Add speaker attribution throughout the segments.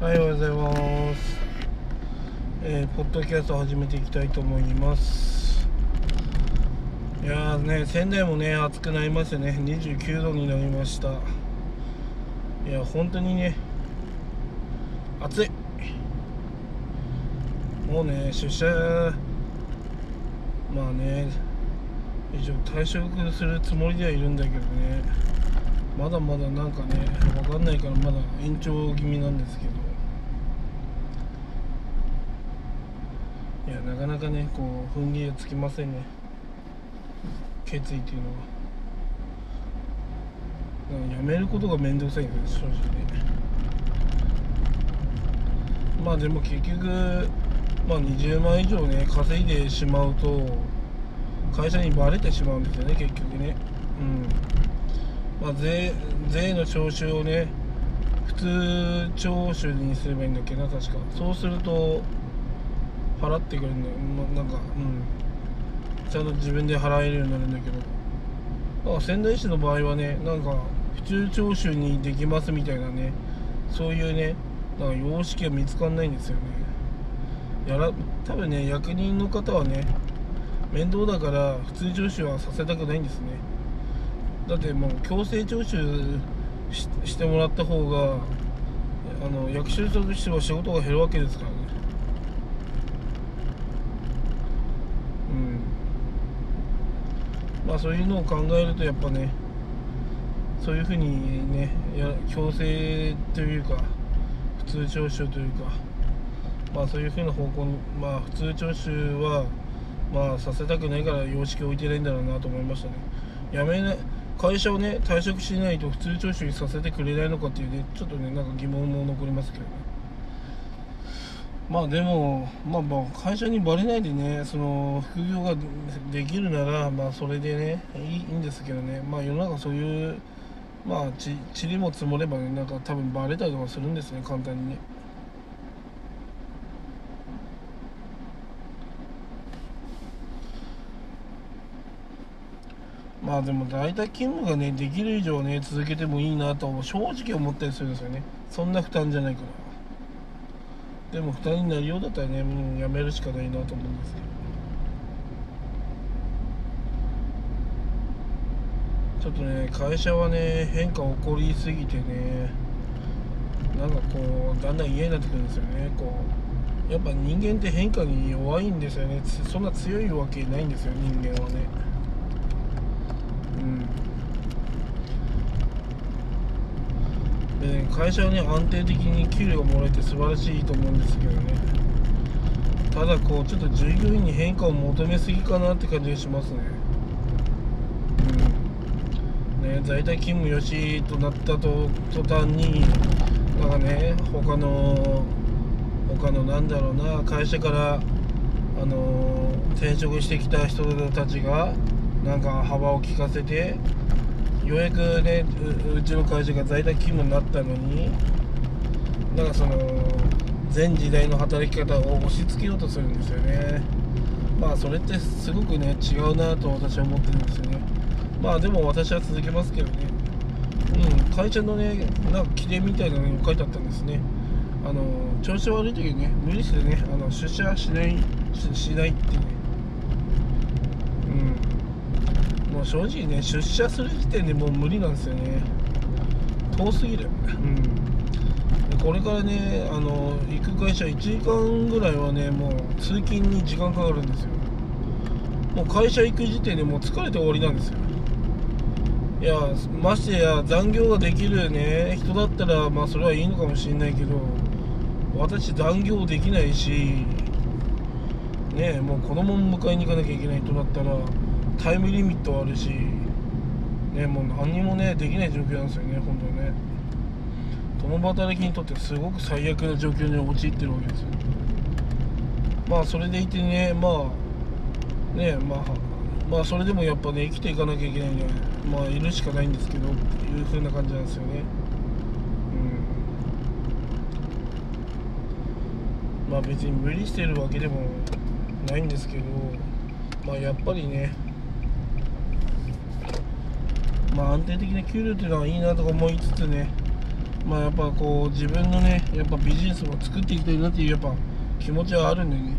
Speaker 1: はい、おはようございます。えー、ポッドキャスト始めていきたいと思います。いやーね、仙台もね、暑くなりましてね、29度になりました。いや、本当にね、暑い。もうね、出社、まあね、一応退職するつもりではいるんだけどね、まだまだなんかね、わかんないからまだ延長気味なんですけど。やなかなかねこう踏ん切りつきませんね。決意っていうのは。やめることが面倒くさいんです正直ね。まあでも結局まあ20万以上ね稼いでしまうと会社にバレてしまうんですよね結局ね。うん。まあ税税の徴収をね普通徴収にすればいいんだっけな確か。そうすると払ってくれるのよ、まなんかうん。ちゃんと自分で払えるようになるんだけど。だか仙台市の場合はねなんか普通徴収にできますみたいなねそういうねなんか様式が見つかんないんですよね。やら多分ね役人の方はね面倒だから普通徴収はさせたくないんですね。だってもう強制徴収ししてもらった方があの役所としては仕事が減るわけですからねうんまあそういうのを考えるとやっぱねそういうふうにねや強制というか普通徴収というかまあそういうふうな方向にまあ普通徴収はまあさせたくないから様式を置いてないんだろうなと思いましたね。やめな会社をね退職しないと普通徴収させてくれないのかっていうねちょっとねなんか疑問も残りますけどね。まあでも、まあ、まあ会社にバレないでねその副業ができるならまあそれでねいいんですけどね。まあ世の中そういうまあち塵も積もればねなんか多分バレたりとかするんですね簡単にね。まあでも在宅勤務がねできる以上ね続けてもいいなと正直思ったりするんですよね。そんな負担じゃないから。でも負担になるようだったらねもうやめるしかないなと思うんです。けどちょっとね会社はね変化起こりすぎてねなんかこうだんだん嫌になってくるんですよね。こうやっぱ人間って変化に弱いんですよね。そんな強いわけないんですよ人間はね。うん。でね会社はね安定的に給料もらえて素晴らしいと思うんですけどね。ただこうちょっと従業員に変化を求めすぎかなって感じがしますね。うん。ね在宅勤務よしとなったと途端になんかね他の他のなんだろうな会社からあの転職してきた人たちがなんか幅を利かせてようやくねうちの会社が在宅勤務になったのになんかその全時代の働き方を押し付けようとするんですよね。まあそれってすごくね違うなと私は思ってるんですよね。まあでも私は続けますけどね。うん会社のねなんか規定みたいなのに書いてあったんですね。あの調子悪い時にね無理してねあの出社しないしないってね。正直ね出社する時点でもう無理なんですよね。遠すぎる。うん。でこれからねあの行く会社1時間ぐらいはねもう通勤に時間かかるんですよ。もう会社行く時点でもう疲れて終わりなんですよ。いやましてや残業ができるね人だったらまあそれはいいのかもしれないけど私残業できないしねもう子供も迎えに行かなきゃいけないとなったらタイムリミットあるしねもう何もねできない状況なんですよね本当にね。共働きにとってすごく最悪な状況に陥ってるわけですよ。まあそれでいてねまあねまあまあそれでもやっぱね生きていかなきゃいけないんでまあいるしかないんですけどっていう風な感じなんですよね。うん。まあ別に無理してるわけでもないんですけどまあやっぱりねまあ安定的な給料っていうのはいいなとか思いつつねまあやっぱこう自分のねやっぱビジネスも作っていきたいなっていうやっぱ気持ちはあるんでね。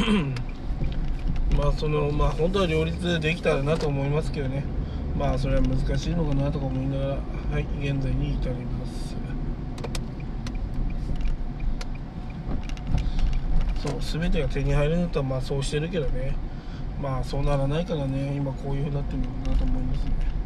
Speaker 1: まあそのまあ本当は両立できたらなと思いますけどね。まあそれは難しいのかなとか思いながらはい現在に至ります。そう全てが手に入るんだったらまあそうしてるけどね。まあそうならないからね。今こういうふうになってるのかなと思いますね。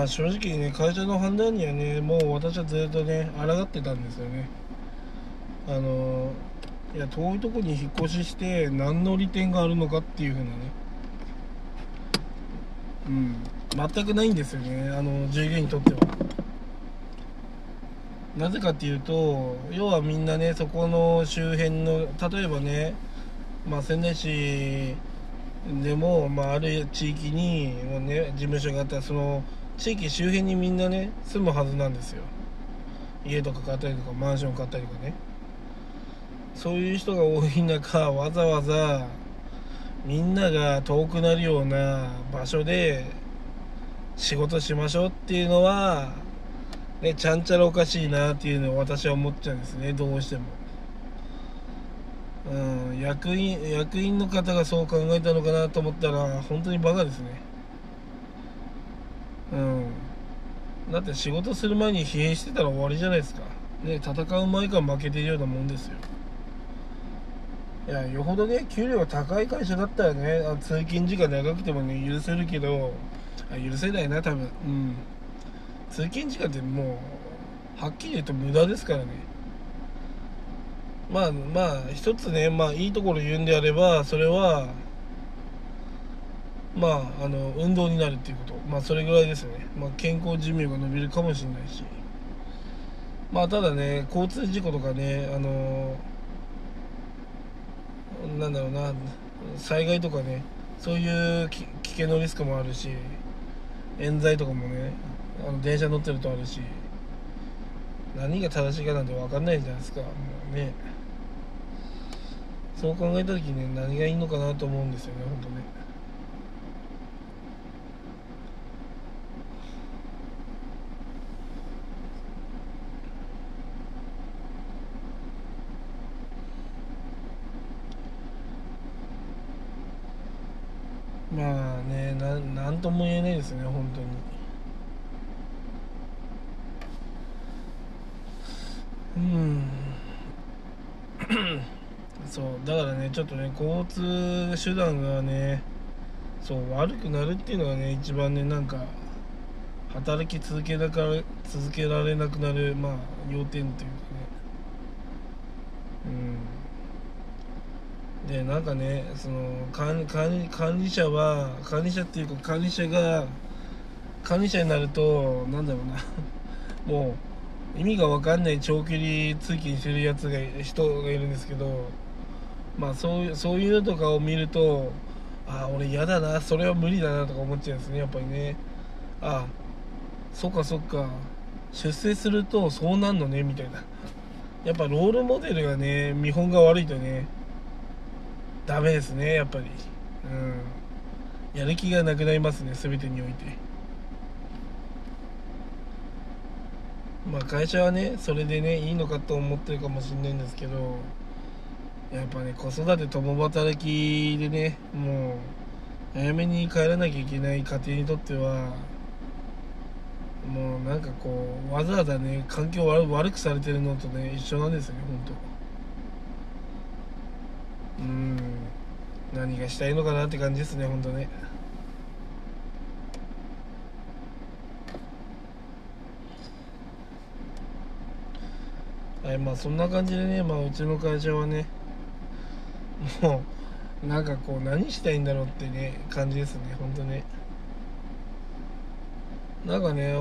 Speaker 1: まあ正直ね会社の判断にはねもう私はずっとね抗ってたんですよね。あのいや遠いとこに引っ越しして何の利点があるのかっていうふうなね。うん。全くないんですよねあの従業員にとっては。なぜかっていうと要はみんなねそこの周辺の例えばねまあ仙台市でも、まあ、ある地域に、ね、事務所があったらその地域周辺にみんなね住むはずなんですよ。家とか買ったりとかマンション買ったりとかね。そういう人が多い中わざわざみんなが遠くなるような場所で仕事しましょうっていうのはねちゃんちゃらおかしいなっていうのを私は思っちゃうんですね。どうしても。うん、役員役員の方がそう考えたのかなと思ったら本当にバカですね。うん。だって仕事する前に疲弊してたら終わりじゃないですか。ね戦う前から負けてるようなもんですよ。いやよほどね給料が高い会社だったらね。通勤時間長くてもね許せるけど。あ許せないな多分。うん。通勤時間ってもうはっきり言うと無駄ですからね。まあまあ一つねまあいいところ言うんであればそれはまああの運動になるっていうこと。まあそれぐらいですよね、まあ、健康寿命が伸びるかもしれないし。まあただね交通事故とかねあのなんだろうな災害とかねそういう危険のリスクもあるし冤罪とかもねあの電車乗ってるとあるし何が正しいかなんて分かんないじゃないですか。もうね。そう考えた時にね何がいいのかなと思うんですよね本当ね。まあねななんとも言えないですね本当に。うん。そうだからねちょっとね交通手段がねそう悪くなるっていうのがね一番ねなんか働き続けなか続けられなくなるまあ要点というかね。うん。でなんかねその管管管理者は管理者っていうか管理者が管理者になるとなんだろうな。もう意味が分かんない長距離通勤してるやつが人がいるんですけどまあそういうそういうのとかを見るとああ俺嫌だなそれは無理だなとか思っちゃうんですねやっぱりね。ああそっかそっか。出世するとそうなんのねみたいな。やっぱロールモデルがね見本が悪いとねダメですねやっぱり。うん。やる気がなくなりますね全てにおいて。まあ会社はねそれでねいいのかと思ってるかもしれないんですけどやっぱね子育て共働きでねもう早めに帰らなきゃいけない家庭にとってはもうなんかこうわざわざね環境悪くされてるのとね一緒なんですよね本当うん。何がしたいのかなって感じですね本当ね。はいまあそんな感じでねまあうちの会社はねもうなんかこう何したいんだろうってね感じですねほんとね。なんかね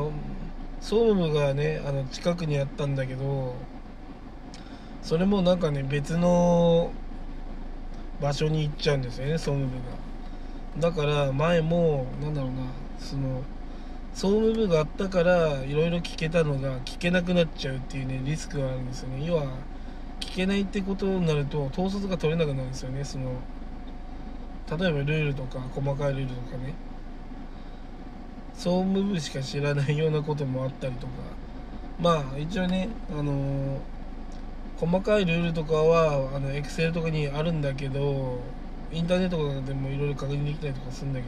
Speaker 1: 総務がねあの近くにあったんだけどそれもなんかね別の場所に行っちゃうんですよね総務部が。だから前もなんだろうなその総務部があったからいろいろ聞けたのが聞けなくなっちゃうっていうねリスクがあるんですよね。要は聞けないってことになると統率が取れなくなるんですよねその例えばルールとか細かいルールとかね。総務部しか知らないようなこともあったりとか。まあ一応ねあのー、細かいルールとかはあのエクセルとかにあるんだけどインターネットとかでもいろいろ確認できたりとかするんだけ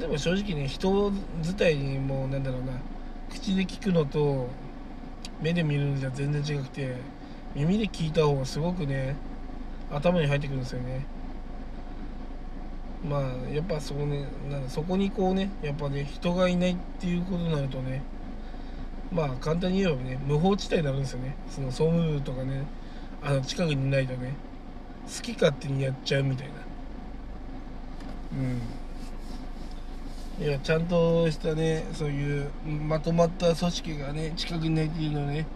Speaker 1: どでも正直ね人自体にもうなんだろうな口で聞くのと目で見るのじゃ全然違くて耳で聞いた方がすごくね頭に入ってくるんですよね。まあやっぱそこねなんそこにこうねやっぱね人がいないっていうことになるとねまあ簡単に言えばね無法地帯になるんですよね。その総務部とかねあの近くにいないとね好き勝手にやっちゃうみたいな。うん。いやちゃんとしたねそういうまとまった組織がね近くにないっていうのはね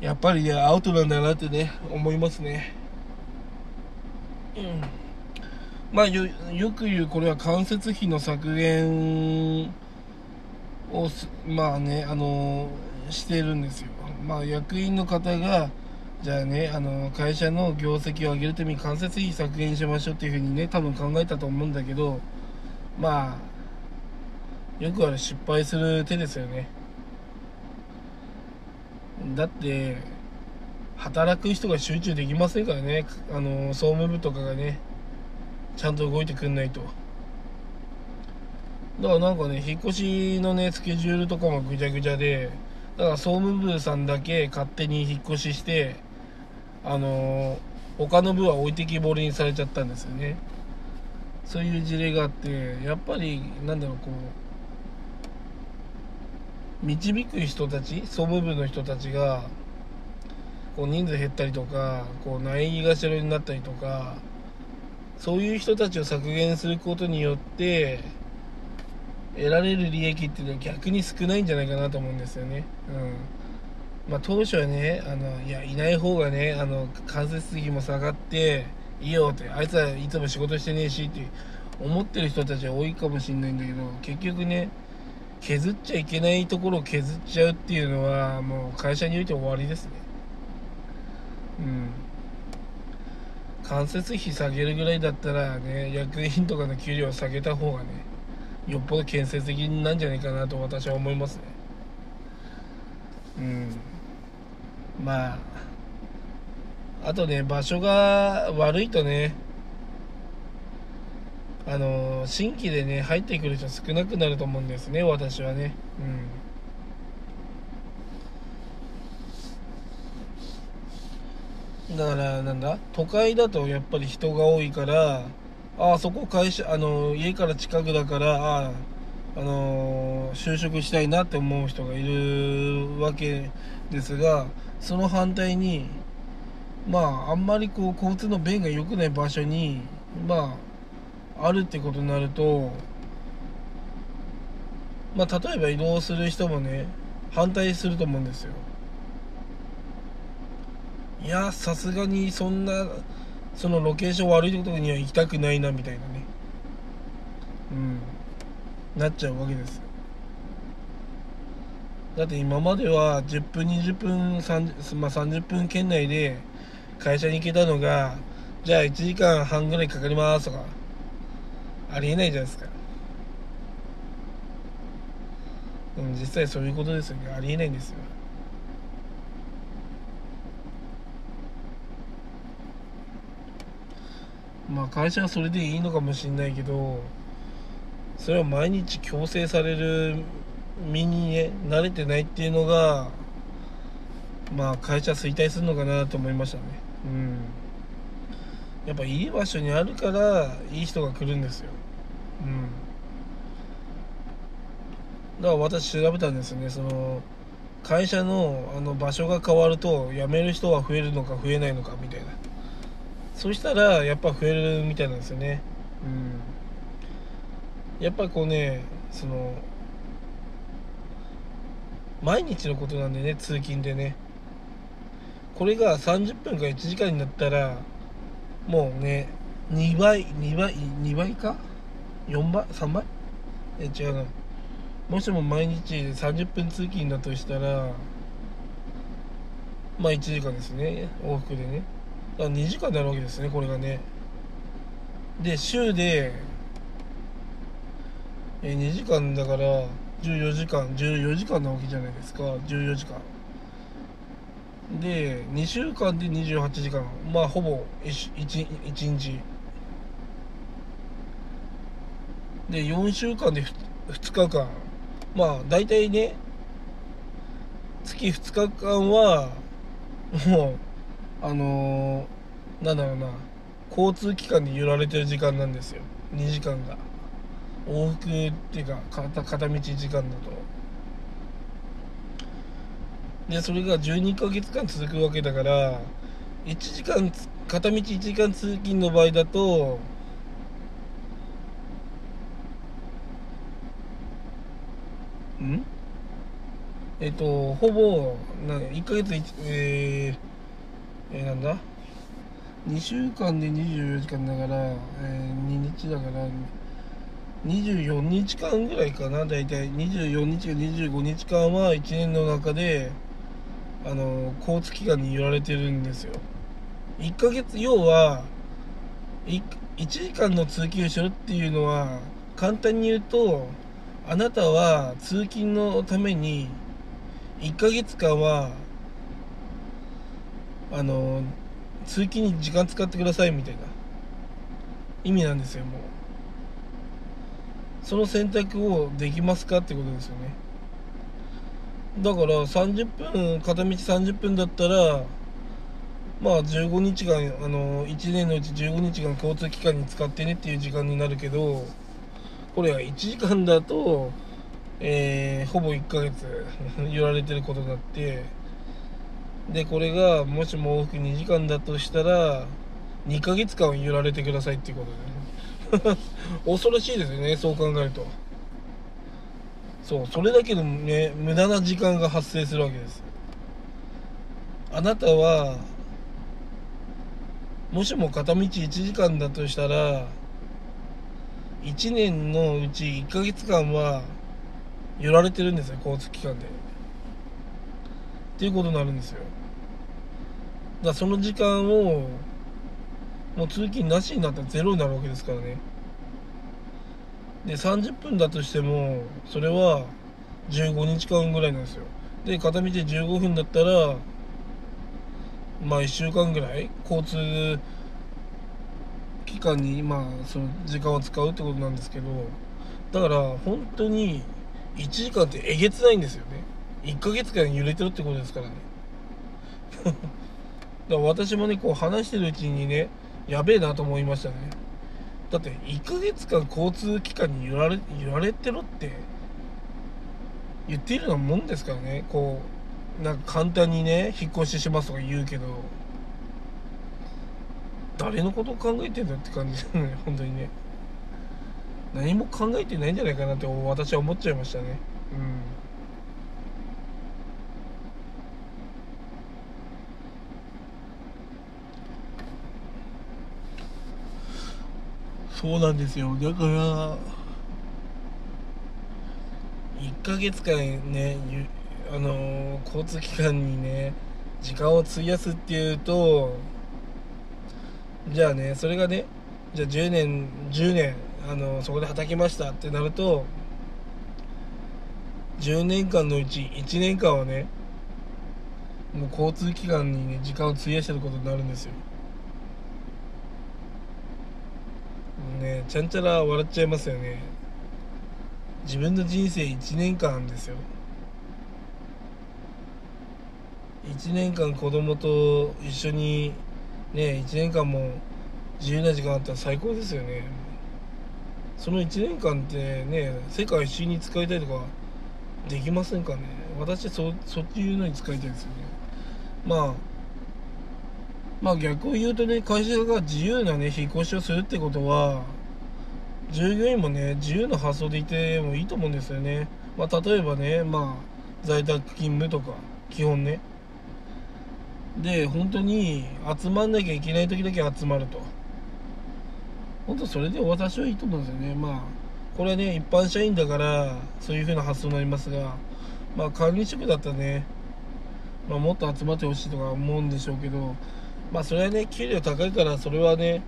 Speaker 1: やっぱりねアウトなんだなってね思いますね。うん。まあよよく言うこれは間接費の削減をまあねあのしてるんですよ。まあ役員の方がじゃあねあの会社の業績を上げるために間接費削減しましょうっていうふうにね多分考えたと思うんだけどまあよくある失敗する手ですよね。だって働く人が集中できませんからね。あの総務部とかがねちゃんと動いてくんないと。だからなんかね引っ越しのねスケジュールとかもぐちゃぐちゃでだから総務部さんだけ勝手に引っ越ししてあの他の部は置いてきぼりにされちゃったんですよね。そういう事例があってやっぱりなんだろうこう導く人たち総務部の人たちがこう人数減ったりとかこう内議がしろになったりとかそういう人たちを削減することによって得られる利益っていうのは逆に少ないんじゃないかなと思うんですよね。うんまあ、当初はねあのいやいない方がねあの間接費も下がっていいよってあいつはいつも仕事してねえしって思ってる人たちは多いかもしんないんだけど結局ね削っちゃいけないところを削っちゃうっていうのはもう会社において終わりですね。うん間接費下げるぐらいだったらね役員とかの給料を下げた方がねよっぽど建設的なんじゃないかなと私は思いますね。うん。まああとね場所が悪いとねあの新規でね入ってくる人少なくなると思うんですね私はね。うん。だからなんだ？都会だとやっぱり人が多いからああそこ会社あの家から近くだからあああの就職したいなって思う人がいるわけですがその反対にまああんまりこう交通の便が良くない場所にまああるってことになるとまあ例えば移動する人もね反対すると思うんですよ。いやさすがにそんなそのロケーション悪いところには行きたくないなみたいなね。うん。なっちゃうわけですだって今までは10分20分30、まあ、30分圏内で会社に行けたのがじゃあ1時間半ぐらいかかりますとかありえないじゃないですか。うん実際そういうことですよね。ありえないんですよ。まあ会社はそれでいいのかもしれないけどそれは毎日強制される身にね慣れてないっていうのがまあ会社衰退するのかなと思いましたね。うん。やっぱいい場所にあるからいい人が来るんですよ。うん。だから私調べたんですよね。その会社のあの場所が変わると辞める人は増えるのか増えないのかみたいな。そしたらやっぱ増えるみたいなんですよね。うん。やっぱこうねその毎日のことなんでね通勤でね。これが30分か1時間になったらもうね2倍2倍2倍か？4倍？3倍？え違うな。もしも毎日30分通勤だとしたらまあ1時間ですね。往復でねだから2時間になるわけですねこれがね。で週でえ2時間だから14時間14時間なわけじゃないですか。14時間。で2週間で28時間。まあほぼ 1, 1, 1日。で4週間で 2, 2日間。まあ大体ね月2日間はもうあのー、なんだろうな。交通機関に揺られてる時間なんですよ。2時間が。往復っていうか片片道時間だと。でそれが12ヶ月間続くわけだから1時間片道1時間通勤の場合だとん？えっとほぼな1ヶ月えー、えー、なんだ？2週間で24時間だから、えー、2日だから24日間ぐらいかな大体。24日か25日間は1年の中であの交通機関に揺られてるんですよ。1ヶ月要は 1, 1時間の通勤をしろっていうのは簡単に言うとあなたは通勤のために1ヶ月間はあの通勤に時間使ってくださいみたいな。意味なんですよもう。その選択をできますかってことですよね。だから30分片道30分だったらまあ15日間あの1年のうち15日間交通機関に使ってねっていう時間になるけどこれは1時間だと、えー、ほぼ1ヶ月 言われてることになってでこれがもしも往復2時間だとしたら2ヶ月間揺られてくださいっていうことで 恐ろしいですよねそう考えると。そうそれだけでもね無駄な時間が発生するわけですあなたはもしも片道1時間だとしたら1年のうち1ヶ月間は揺られてるんですよ交通機関で。っていうことになるんですよ。だその時間をもう通勤なしになったらゼロになるわけですからね。で30分だとしてもそれは15日間ぐらいなんですよ。で片道15分だったらまあ1週間ぐらい交通機関にまあその時間を使うってことなんですけどだから本当に1時間ってえげつないんですよね。1ヶ月間揺れてるってことですからね。だから私もねこう話してるうちにねやべえなと思いましたね。だって1ヶ月間交通機関に揺られ揺られてろって言っているようなもんですからね。こうなんか簡単にね引っ越ししますとか言うけど誰のことを考えてんだって感じですね 本当にね。何も考えてないんじゃないかなって私は思っちゃいましたね。うん。そうなんですよ。だから1ヶ月間ねあの交通機関にね時間を費やすっていうとじゃあねそれがねじゃあ10年10年あのそこで働きましたってなると10年間のうち1年間はねもう交通機関にね時間を費やしてることになるんですよ。ねちゃんちゃら笑っちゃいますよね。自分の人生1年間ですよ。1年間子供と一緒にね1年間も自由な時間あったら最高ですよね。その1年間ってね世界一周に使いたいとかできませんかね。私そそっちいうのに使いたいですよね。まあまあ逆を言うとね会社が自由なね引っ越しをするってことは従業員もね自由な発想でいてもいいと思うんですよね、まあ、例えばねまあ在宅勤務とか基本ね。で本当に集まんなきゃいけない時だけ集まると。本当それで私はいいと思うんですよね。まあこれね一般社員だからそういう風な発想になりますがまあ管理職だったらね、まあ、もっと集まってほしいとか思うんでしょうけどまあそれはね給料高いからそれはね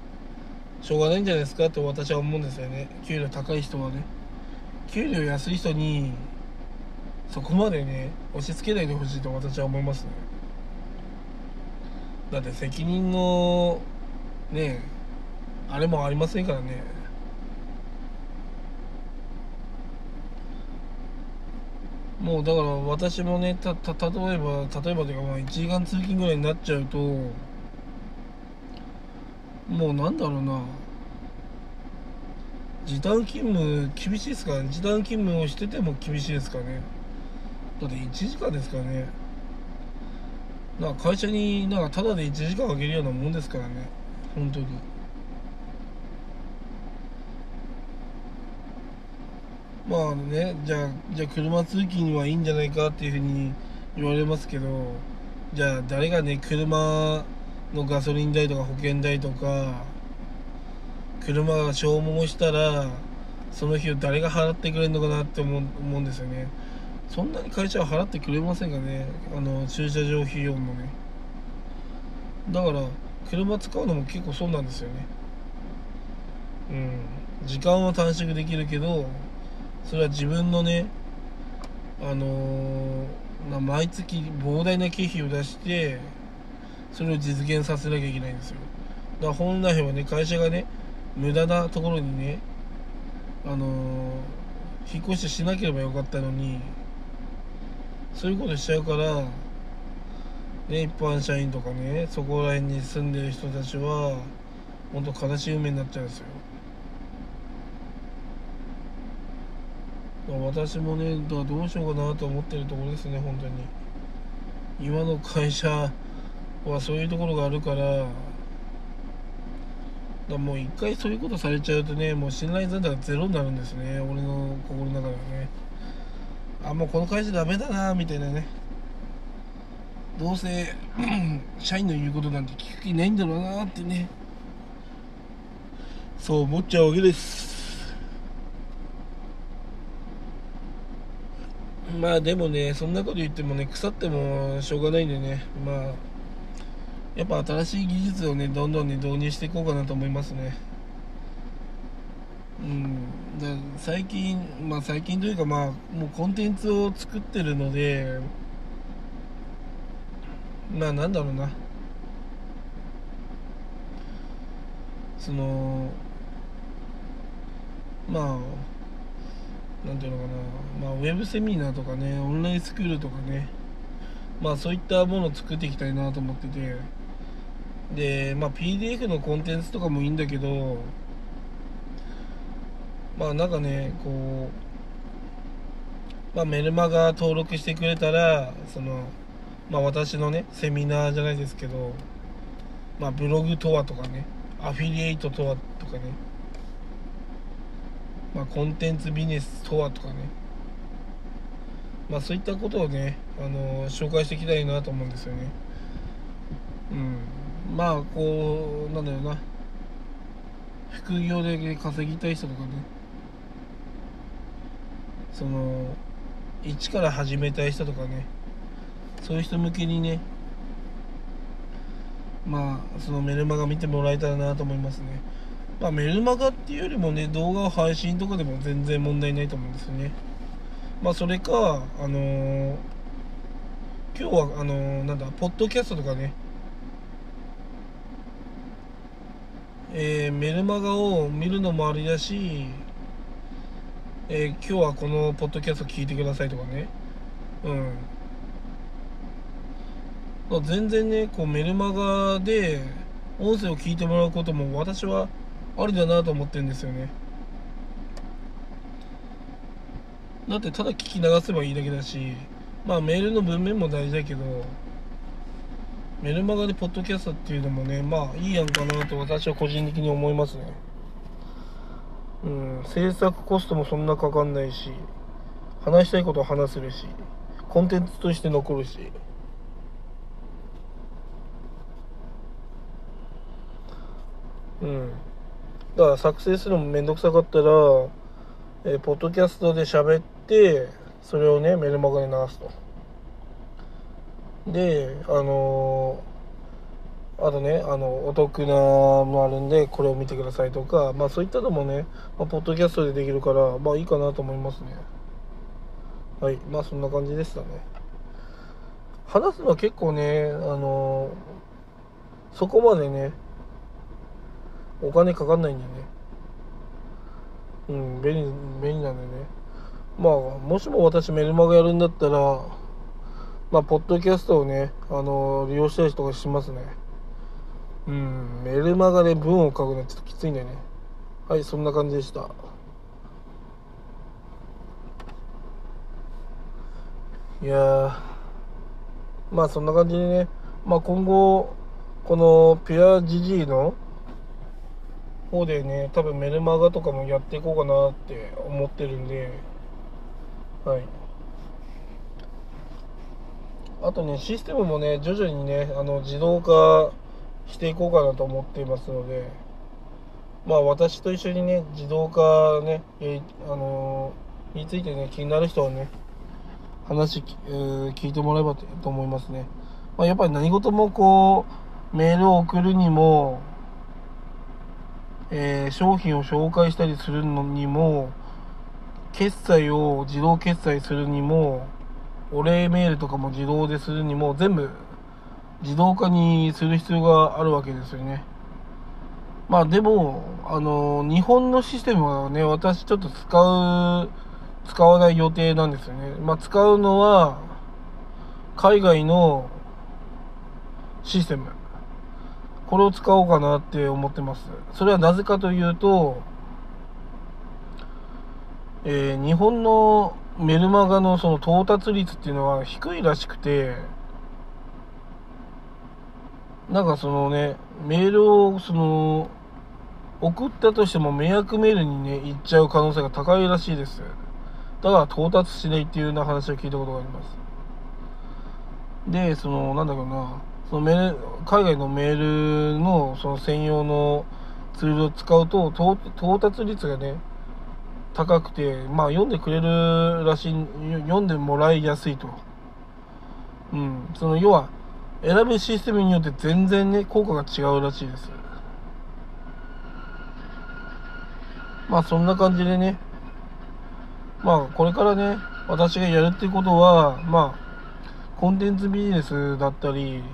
Speaker 1: しょうがないんじゃないですかと私は思うんですよね。給料高い人はね。給料安い人にそこまでね押し付けないでほしいと私は思いますね。だって責任のねあれもありませんからね。もうだから私もねたた例えば例えばというかまあ1時間通勤ぐらいになっちゃうともうなんだろうな。時短勤務厳しいですかね。時短勤務をしてても厳しいですかね。だって1時間ですからね。なんか会社になんかタダで1時間あげるようなもんですからね。本当に。まあねじゃあじゃあ車通勤にはいいんじゃないかっていうふうに言われますけどじゃあ誰がね車のガソリン代とか保険代とか車が消耗したらその日を誰が払ってくれるのかなって思う思うんですよね。そんなに会社は払ってくれませんかね。あの駐車場費用もね。だから車使うのも結構そうなんですよね。うん。時間は短縮できるけどそれは自分のねあのー、毎月膨大な経費を出してそれを実現させなきゃいけないんですよ。だから本来はね会社がね無駄なところにねあのー、引っ越ししなければよかったのにそういうことしちゃうからね一般社員とかねそこら辺に住んでる人たちは本当悲しい夢になっちゃうんですよ。私もねどうしようかなと思ってるところですね本当に。今の会社はそういうところがあるからだもう一回そういうことされちゃうとねもう信頼残高ゼロになるんですね。俺の心の中ではね。あもうこの会社ダメだなみたいなね。どうせ社員の言うことなんて聞く気ないんだろうなってね。そう思っちゃうわけです。まあでもねそんなこと言ってもね腐ってもしょうがないんでね。まあやっぱ新しい技術をねどんどんね導入していこうかなと思いますね。うん。最近まあ最近というかまあもうコンテンツを作ってるのでまあなんだろうな。そのまあなんていうのかな、まあ、ウェブセミナーとかね、オンラインスクールとかね、まあそういったものを作っていきたいなと思ってて、で、まあ PDF のコンテンツとかもいいんだけど、まあなんかね、こう、まあメルマガ登録してくれたら、その、まあ私のね、セミナーじゃないですけど、まあブログとはとかね、アフィリエイトとはとかね、まあ、コンテンツビジネスとはとかね、まあ、そういったことをね、あの紹介していきたいなと思うんですよね。うん、まあこうなんだろうな。副業で稼ぎたい人とかね。その一から始めたい人とかね。そういう人向けにね。まあそのメルマガ見てもらえたらなと思いますね。まあ、メルマガっていうよりもね動画を配信とかでも全然問題ないと思うんですよね。まあそれかあのー、今日はあのー、なんだポッドキャストとかね。えー、メルマガを見るのもありだし、え今日はこのポッドキャスト聞いてくださいとかね。うん。全然ねこうメルマガで音声を聞いてもらうことも私はありだなと思ってるんですよね。だってただ聞き流せばいいだけだしまあメールの文面も大事だけどメルマガでポッドキャストっていうのもね、まあいいやんかなと私は個人的に思いますね。うん、制作コストもそんなかかんないし、話したいことは話せるし、コンテンツとして残るし。うん。だから作成するのもめんどくさかったら、えー、ポッドキャストで喋って、それをね、メルマガに流すと。であのあとねあのお得なもあるんでこれを見てくださいとかまあそういったのもね、まあ、ポッドキャストでできるからまあいいかなと思いますね。はい。まあそんな感じでしたね。話すのは結構ねあのそこまでねお金かかんないんでね。うん便利便利なんでね。まあもしも私メルマガやるんだったらまあポッドキャストをねあの利用したりとかしますね。うんメルマガで文を書くのはちょっときついんだよね。はいそんな感じでした。いやーまあそんな感じでねまあ今後このピュアジジイの方でね多分メルマガとかもやっていこうかなって思ってるんではい。あとねシステムもね徐々にねあの自動化していこうかなと思っていますのでまあ私と一緒にね自動化ねえあのについてね気になる人はね話、えー聞いてもらえばとと思いますね、まあ、やっぱり何事もこうメールを送るにもえー商品を紹介したりするのにも決済を自動決済するにもお礼メールとかも自動でするにも全部自動化にする必要があるわけですよね。まあでもあの日本のシステムはね私ちょっと使う使わない予定なんですよね。まあ使うのは海外のシステム。これを使おうかなって思ってます。それはなぜかというと、えー日本のメルマガのその到達率っていうのは低いらしくてなんかそのねメールをその送ったとしても迷惑メールにね行っちゃう可能性が高いらしいです。だから到達しないっていうような話を聞いたことがあります。でそのなんだろうなそのメール海外のメールのその専用のツールを使うと到到達率がね高くてまあ読んでくれるらしい読んでもらいやすいと。うん。その要は選ぶシステムによって全然ね効果が違うらしいです。まあそんな感じでね。まあこれからね私がやるっていうことはまあコンテンツビジネスだったり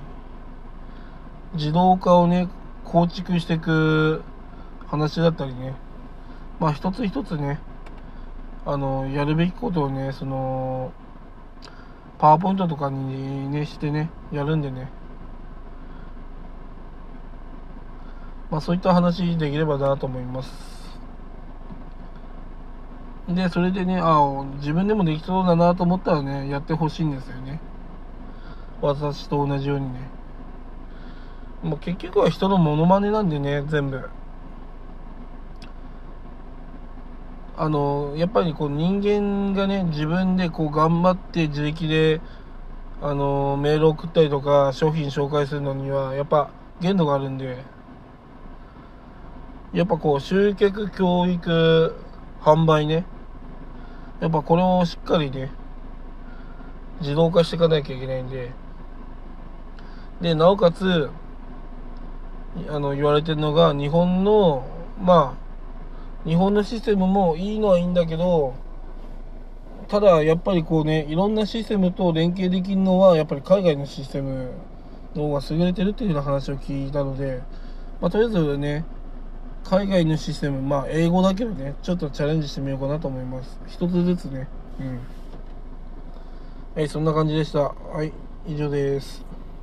Speaker 1: 自動化をね構築していく話だったりね。まあ一つ一つねあのやるべきことをねそのパワーポイントとかにねしてねやるんでね。まあそういった話できればなと思います。でそれでねあ自分でもできそうだなと思ったらねやってほしいんですよね。私と同じようにね。もう結局は人のモノマネなんでね全部。あのやっぱりこう人間がね自分でこう頑張って自力であのメール送ったりとか商品紹介するのにはやっぱ限度があるんでやっぱこう集客教育販売ねやっぱこれをしっかりね自動化していかなきゃいけないんででなおかつあの言われてるのが日本のまあ日本のシステムもいいのはいいんだけどただやっぱりこうねいろんなシステムと連携できるのはやっぱり海外のシステムの方が優れてるっていうような話を聞いたので、まあ、とりあえずね海外のシステムまあ英語だけどねちょっとチャレンジしてみようかなと思います。一つずつね。うん。はいそんな感じでした。はい以上です。